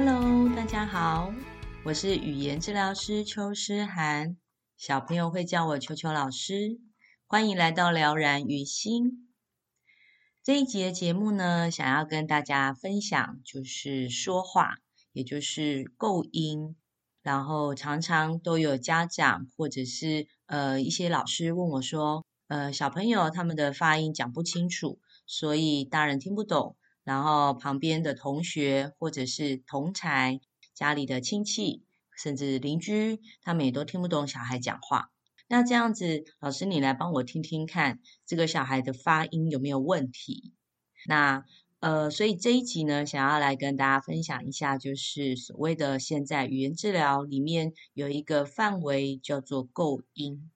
Hello，大家好，我是语言治疗师邱诗涵，小朋友会叫我邱邱老师。欢迎来到疗燃于心。这一节节目呢，想要跟大家分享就是说话，也就是构音。然后常常都有家长或者是呃一些老师问我说，呃小朋友他们的发音讲不清楚，所以大人听不懂。然后旁边的同学或者是同才、家里的亲戚，甚至邻居，他们也都听不懂小孩讲话。那这样子，老师你来帮我听听看，这个小孩的发音有没有问题？那呃，所以这一集呢，想要来跟大家分享一下，就是所谓的现在语言治疗里面有一个范围叫做构音。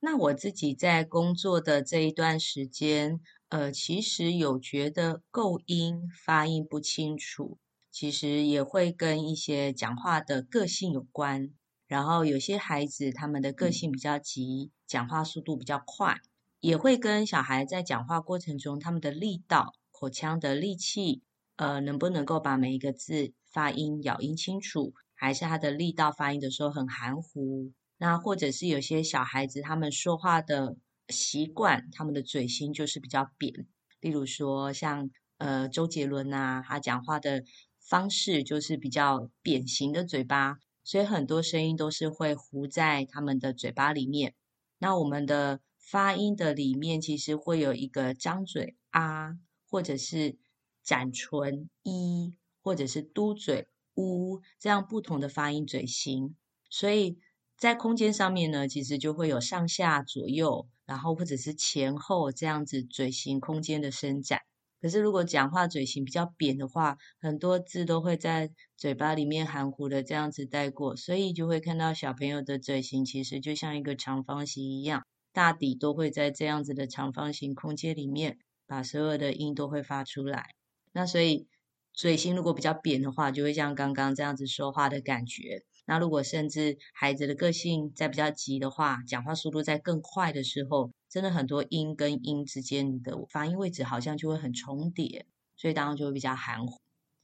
那我自己在工作的这一段时间。呃，其实有觉得构音发音不清楚，其实也会跟一些讲话的个性有关。然后有些孩子他们的个性比较急，讲话速度比较快，也会跟小孩在讲话过程中他们的力道、口腔的力气，呃，能不能够把每一个字发音咬音清楚，还是他的力道发音的时候很含糊。那或者是有些小孩子他们说话的。习惯他们的嘴型就是比较扁，例如说像呃周杰伦呐、啊，他讲话的方式就是比较扁形的嘴巴，所以很多声音都是会糊在他们的嘴巴里面。那我们的发音的里面其实会有一个张嘴啊，或者是展唇一，或者是嘟嘴呜，这样不同的发音嘴型，所以。在空间上面呢，其实就会有上下左右，然后或者是前后这样子嘴型空间的伸展。可是如果讲话嘴型比较扁的话，很多字都会在嘴巴里面含糊的这样子带过，所以就会看到小朋友的嘴型其实就像一个长方形一样，大抵都会在这样子的长方形空间里面，把所有的音都会发出来。那所以嘴型如果比较扁的话，就会像刚刚这样子说话的感觉。那如果甚至孩子的个性在比较急的话，讲话速度在更快的时候，真的很多音跟音之间的发音位置好像就会很重叠，所以当然就会比较含糊。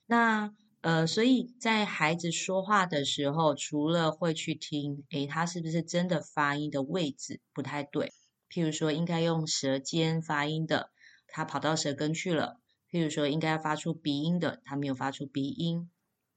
那呃，所以在孩子说话的时候，除了会去听，诶，他是不是真的发音的位置不太对？譬如说应该用舌尖发音的，他跑到舌根去了；譬如说应该要发出鼻音的，他没有发出鼻音。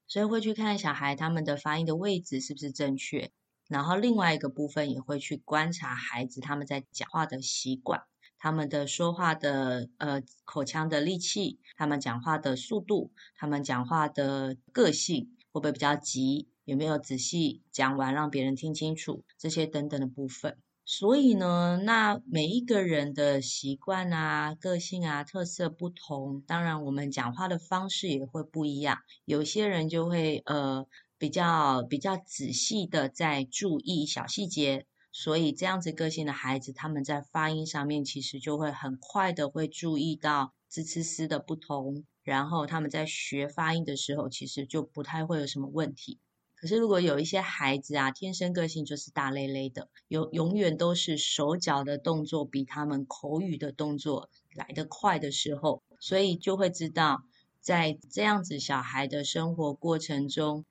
所以会去看小孩他们的发音的位置是不是正确，然后另外一个部分也会去观察孩子他们在讲话的习惯，他们的说话的呃口腔的力气，他们讲话的速度，他们讲话的个性会不会比较急，有没有仔细讲完让别人听清楚，这些等等的部分。所以呢，那每一个人的习惯啊、个性啊、特色不同，当然我们讲话的方式也会不一样。有些人就会呃比较比较仔细的在注意小细节，所以这样子个性的孩子，他们在发音上面其实就会很快的会注意到字词词的不同，然后他们在学发音的时候，其实就不太会有什么问题。可是，如果有一些孩子啊，天生个性就是大咧咧的，有永远都是手脚的动作比他们口语的动作来得快的时候，所以就会知道，在这样子小孩的生活过程中，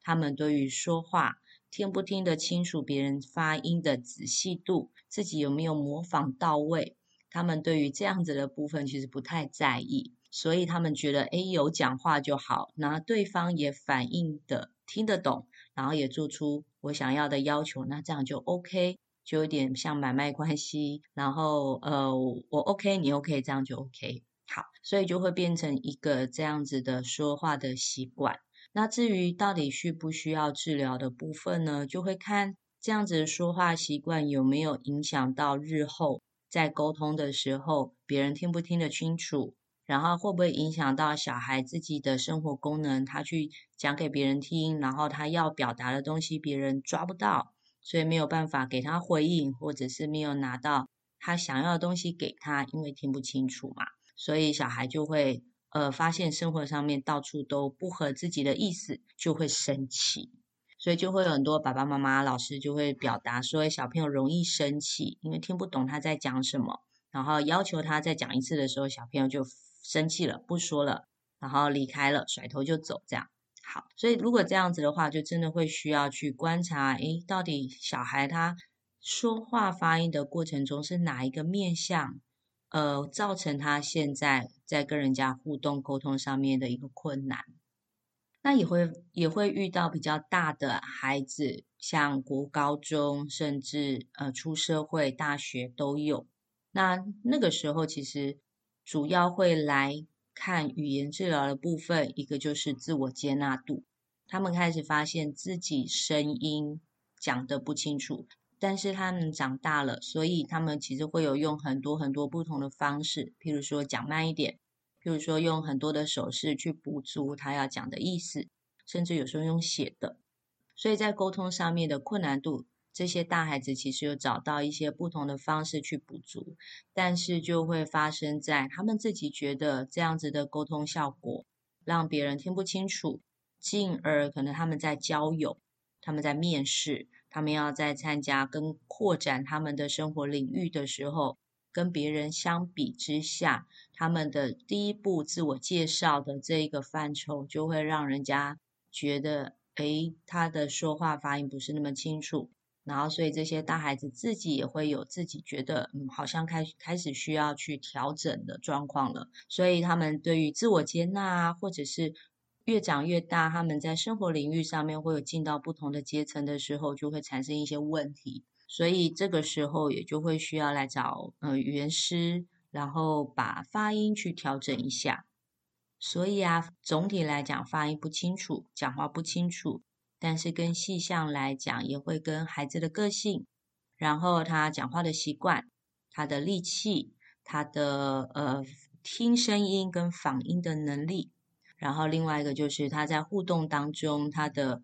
他们对于说话听不听得清楚别人发音的仔细度，自己有没有模仿到位，他们对于这样子的部分其实不太在意，所以他们觉得，诶，有讲话就好，那对方也反应的。听得懂，然后也做出我想要的要求，那这样就 OK，就有点像买卖关系。然后呃，我 OK，你 OK，这样就 OK。好，所以就会变成一个这样子的说话的习惯。那至于到底需不需要治疗的部分呢，就会看这样子的说话习惯有没有影响到日后在沟通的时候，别人听不听得清楚，然后会不会影响到小孩自己的生活功能？他去讲给别人听，然后他要表达的东西别人抓不到，所以没有办法给他回应，或者是没有拿到他想要的东西给他，因为听不清楚嘛，所以小孩就会呃发现生活上面到处都不合自己的意思，就会生气，所以就会有很多爸爸妈妈、老师就会表达说，小朋友容易生气，因为听不懂他在讲什么，然后要求他再讲一次的时候，小朋友就。生气了，不说了，然后离开了，甩头就走，这样好。所以如果这样子的话，就真的会需要去观察，诶，到底小孩他说话发音的过程中是哪一个面向，呃，造成他现在在跟人家互动沟通上面的一个困难。那也会也会遇到比较大的孩子，像国高中，甚至呃出社会、大学都有。那那个时候其实。主要会来看语言治疗的部分，一个就是自我接纳度。他们开始发现自己声音讲的不清楚，但是他们长大了，所以他们其实会有用很多很多不同的方式，譬如说讲慢一点，譬如说用很多的手势去补足他要讲的意思，甚至有时候用写的。所以在沟通上面的困难度。这些大孩子其实有找到一些不同的方式去补足，但是就会发生在他们自己觉得这样子的沟通效果让别人听不清楚，进而可能他们在交友、他们在面试、他们要在参加跟扩展他们的生活领域的时候，跟别人相比之下，他们的第一步自我介绍的这一个范畴就会让人家觉得，诶，他的说话发音不是那么清楚。然后，所以这些大孩子自己也会有自己觉得，嗯，好像开开始需要去调整的状况了。所以他们对于自我接纳啊，或者是越长越大，他们在生活领域上面会有进到不同的阶层的时候，就会产生一些问题。所以这个时候也就会需要来找嗯语言师，然后把发音去调整一下。所以啊，总体来讲，发音不清楚，讲话不清楚。但是跟细项来讲，也会跟孩子的个性，然后他讲话的习惯，他的力气，他的呃听声音跟仿音的能力，然后另外一个就是他在互动当中他的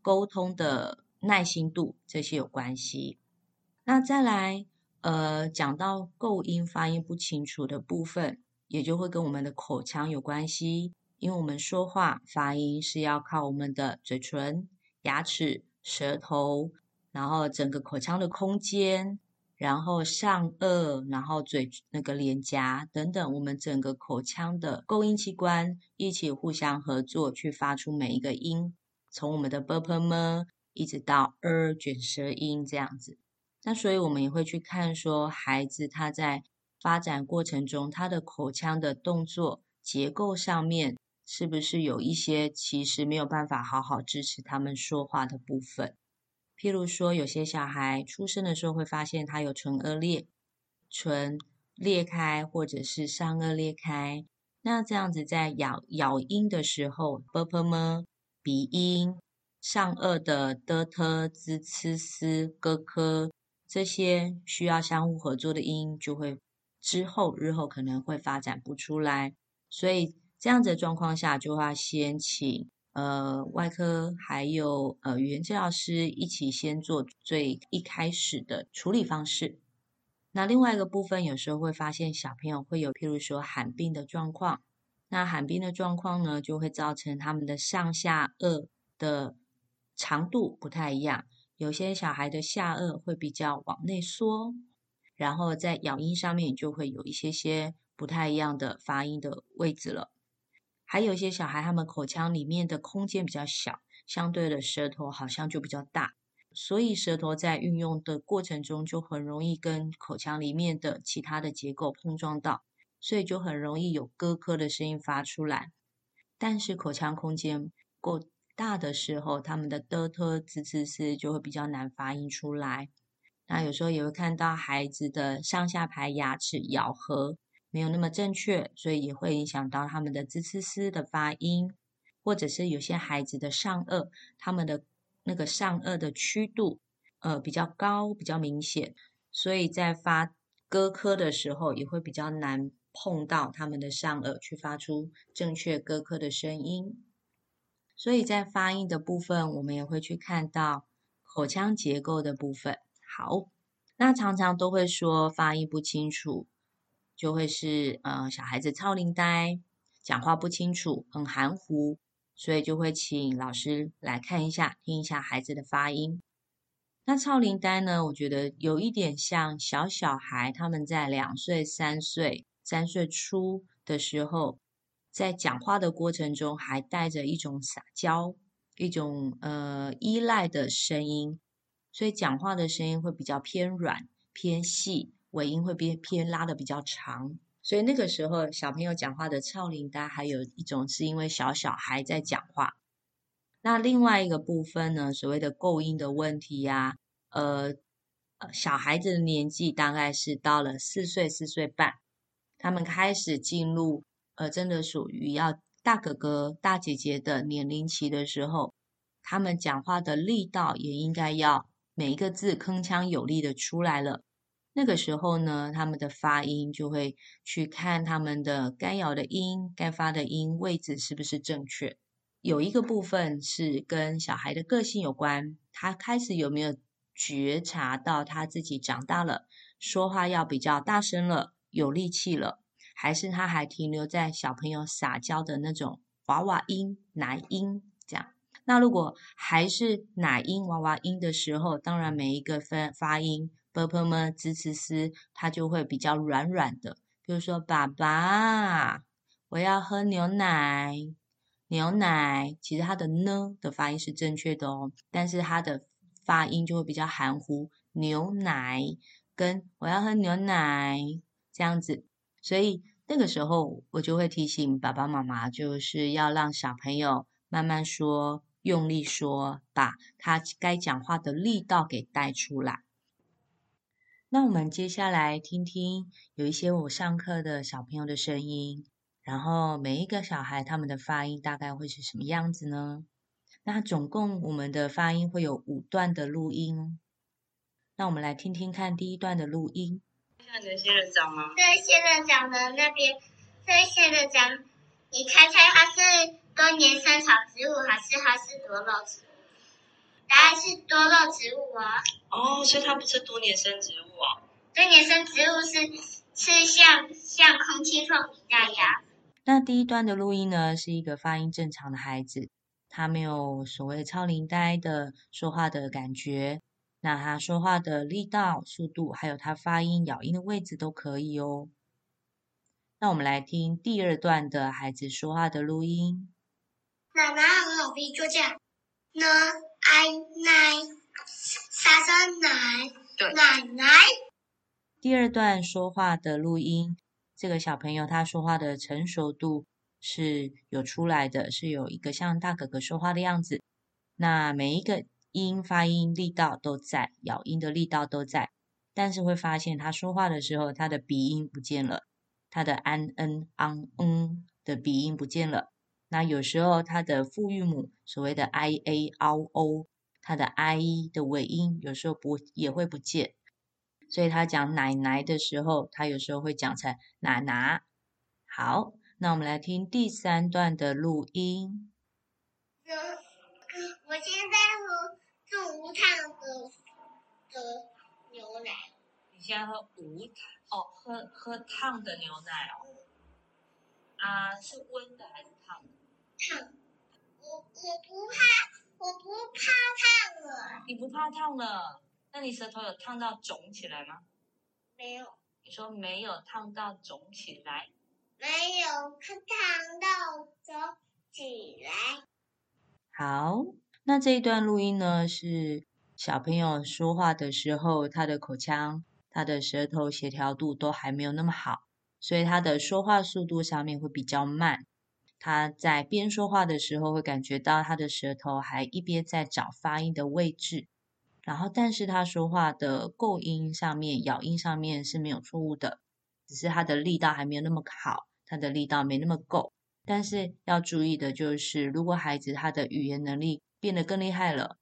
沟通的耐心度，这些有关系。那再来呃讲到构音发音不清楚的部分，也就会跟我们的口腔有关系，因为我们说话发音是要靠我们的嘴唇。牙齿、舌头，然后整个口腔的空间，然后上颚，然后嘴那个脸颊等等，我们整个口腔的共音器官一起互相合作去发出每一个音，从我们的 “b”、“p”、“m” 一直到 “er” 卷舌音这样子。那所以，我们也会去看说孩子他在发展过程中他的口腔的动作结构上面。是不是有一些其实没有办法好好支持他们说话的部分？譬如说，有些小孩出生的时候会发现他有唇腭裂，唇裂开或者是上颚裂开，那这样子在咬咬音的时候，b p m 鼻音，上颚的的 t z c s g k 这些需要相互合作的音就会之后日后可能会发展不出来，所以。这样子的状况下，就要先请呃外科还有呃语言治疗师一起先做最一开始的处理方式。那另外一个部分，有时候会发现小朋友会有譬如说罕病的状况。那罕病的状况呢，就会造成他们的上下颚的长度不太一样。有些小孩的下颚会比较往内缩，然后在咬音上面就会有一些些不太一样的发音的位置了。还有一些小孩，他们口腔里面的空间比较小，相对的舌头好像就比较大，所以舌头在运用的过程中就很容易跟口腔里面的其他的结构碰撞到，所以就很容易有咯咯的声音发出来。但是口腔空间够大的时候，他们的的、特、滋、呲、丝就会比较难发音出来。那有时候也会看到孩子的上下排牙齿咬合。没有那么正确，所以也会影响到他们的滋呲丝的发音，或者是有些孩子的上颚，他们的那个上颚的曲度，呃，比较高，比较明显，所以在发咯科的时候也会比较难碰到他们的上颚，去发出正确鸽科的声音。所以在发音的部分，我们也会去看到口腔结构的部分。好，那常常都会说发音不清楚，就会是呃小孩子超龄呆，讲话不清楚，很含糊，所以就会请老师来看一下，听一下孩子的发音。那超龄呆呢，我觉得有一点像小小孩，他们在两岁、三岁、三岁初的时候。在讲话的过程中，还带着一种撒娇、一种呃依赖的声音，所以讲话的声音会比较偏软、偏细，尾音会偏偏拉的比较长。所以那个时候，小朋友讲话的超龄呆，还有一种是因为小小孩在讲话。那另外一个部分呢，所谓的构音的问题呀、呃，小孩子的年纪大概是到了四岁、四岁半，他们开始进入。呃，真的属于要大哥哥、大姐姐的年龄期的时候，他们讲话的力道也应该要每一个字铿锵有力的出来了。那个时候呢，他们的发音就会去看他们的该咬的音、该发的音位置是不是正确。有一个部分是跟小孩的个性有关，他开始有没有觉察到他自己长大了，说话要比较大声了，有力气了。还是他还停留在小朋友撒娇的那种娃娃音、奶音这样。那如果还是奶音、娃娃音的时候，当然每一个分发音宝宝们支持时，他就会比较软软的。比如说，爸爸，我要喝牛奶。牛奶，其实他的呢的发音是正确的哦，但是他的发音就会比较含糊。牛奶跟我要喝牛奶这样子，所以那个时候我就会提醒爸爸妈妈，就是要让小朋友慢慢说，用力说，把他该讲话的力道给带出来。那我们接下来听听有一些我上课的小朋友的声音，然后每一个小孩他们的发音大概会是什么样子呢？那总共我们的发音会有五段的录音，那我们来听听看第一段的录音。看这仙人掌吗？对，仙人掌的那边，对，仙人掌，你猜猜它是多年生草植物还是它是多肉植物？答案是多肉植物啊。哦，所以它不是多年生植物啊。多年生植物是是像像空气凤梨那样。那第一段的录音呢，是一个发音正常的孩子，他没有所谓超龄呆的说话的感觉。那他说话的力道、速度，还有他发音、咬音的位置都可以哦。那我们来听第二段的孩子说话的录音。奶奶和老皮就这样，呢爱奶，沙沙奶，奶奶。第二段说话的录音，这个小朋友他说话的成熟度是有出来的，是有一个像大哥哥说话的样子。那每一个。音发音力道都在，咬音的力道都在，但是会发现他说话的时候，他的鼻音不见了，他的安、恩、昂、嗯的鼻音不见了。那有时候他的复韵母，所谓的 i、a、o、o，他的 i 的尾音有时候不也会不见，所以他讲奶奶的时候，他有时候会讲成奶奶。好，那我们来听第三段的录音。我现在喝是无糖的的牛奶。你现在喝无糖哦，喝喝烫的牛奶哦。啊，是温的还是烫的？烫。我我不怕，我不怕烫了。你不怕烫了？那你舌头有烫到肿起来吗？没有。你说没有烫到肿起来？没有烫到肿起来。好。那这一段录音呢，是小朋友说话的时候，他的口腔、他的舌头协调度都还没有那么好，所以他的说话速度上面会比较慢。他在边说话的时候，会感觉到他的舌头还一边在找发音的位置，然后但是他说话的构音上面、咬音上面是没有错误的，只是他的力道还没有那么好，他的力道没那么够。但是要注意的就是，如果孩子他的语言能力，变得更厉害了，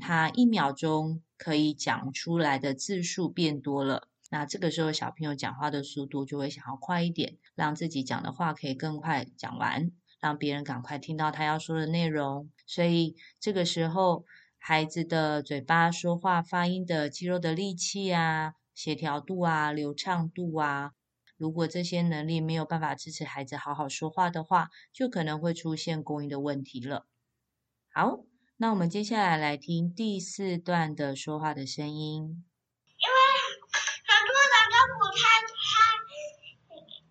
他一秒钟可以讲出来的字数变多了，那这个时候小朋友讲话的速度就会想要快一点，让自己讲的话可以更快讲完，让别人赶快听到他要说的内容。所以这个时候，孩子的嘴巴说话发音的肌肉的力气啊、协调度啊、流畅度啊，如果这些能力没有办法支持孩子好好说话的话，就可能会出现构音的问题了。好，那我们接下来来听第四段的说话的声音。因为很多人都不太看，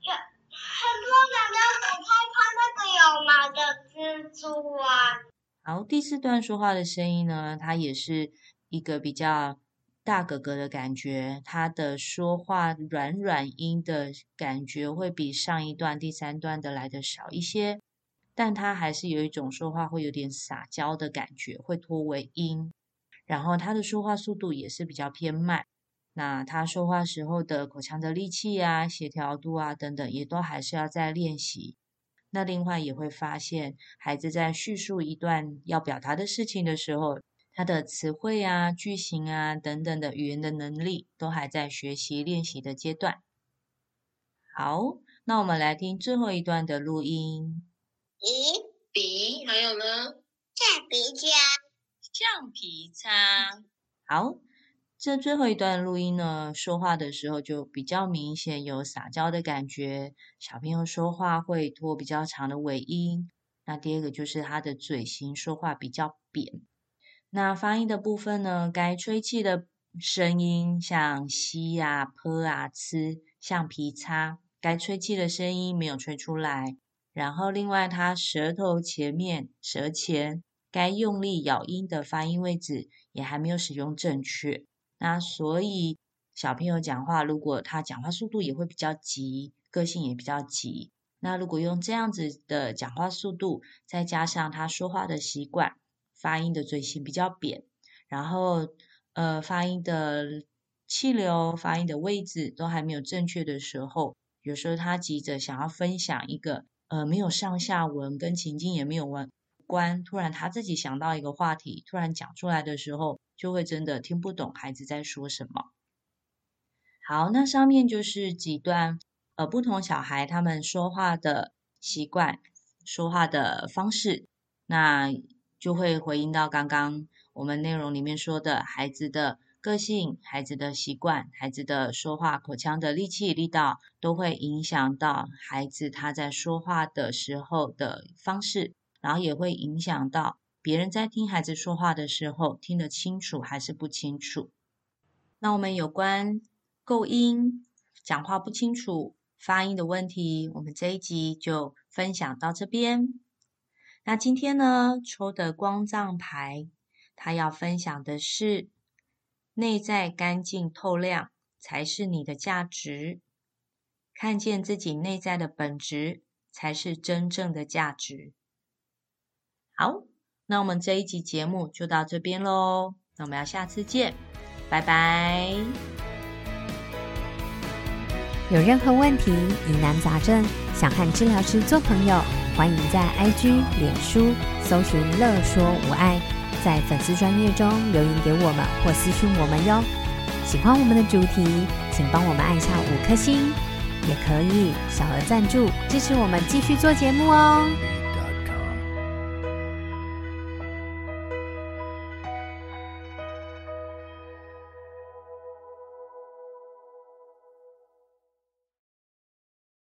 有很多人都不太看那个有毛的蜘蛛啊。好，第四段说话的声音呢，它也是一个比较大哥哥的感觉，他的说话软软音的感觉会比上一段第三段的来的少一些，但他还是有一种说话会有点撒娇的感觉，会拖尾音，然后他的说话速度也是比较偏慢，那他说话时候的口腔的力气啊、协调度啊等等，也都还是要再练习。那另外也会发现，孩子在叙述一段要表达的事情的时候，他的词汇啊、句型啊等等的语言的能力，都还在学习练习的阶段。好，那我们来听最后一段的录音。咦，笔还有呢？橡皮擦，橡皮擦。好，这最后一段录音呢，说话的时候就比较明显有撒娇的感觉。小朋友说话会拖比较长的尾音。那第二个就是他的嘴型说话比较扁。那发音的部分呢，该吹气的声音像吸啊、泼啊、呲，橡皮擦，该吹气的声音没有吹出来。然后另外，他舌头前面、舌前该用力咬音的发音位置也还没有使用正确。那所以小朋友讲话，如果他讲话速度也会比较急，个性也比较急。那如果用这样子的讲话速度，再加上他说话的习惯。发音的嘴型比较扁，然后呃，发音的气流、发音的位置都还没有正确的时候，有时候他急着想要分享一个呃没有上下文、跟情境也没有关，突然他自己想到一个话题，突然讲出来的时候，就会真的听不懂孩子在说什么。好，那上面就是几段呃不同小孩他们说话的习惯、说话的方式，那。就会回应到刚刚我们内容里面说的孩子的个性、孩子的习惯、孩子的说话口腔的力气力道，都会影响到孩子他在说话的时候的方式，然后也会影响到别人在听孩子说话的时候听得清楚还是不清楚。那我们有关构音、讲话不清楚、发音的问题，我们这一集就分享到这边。那今天呢，抽的光藏牌，它要分享的是内在干净透亮才是你的价值，看见自己内在的本质才是真正的价值。好，那我们这一集节目就到这边喽，那我们要下次见，拜拜。有任何问题、疑难杂症，想和治疗师做朋友，欢迎在 IG、脸书搜寻“乐说无碍”，在粉丝专页中留言给我们或私讯我们哟。喜欢我们的主题，请帮我们按下五颗星，也可以小额赞助支持我们继续做节目哦。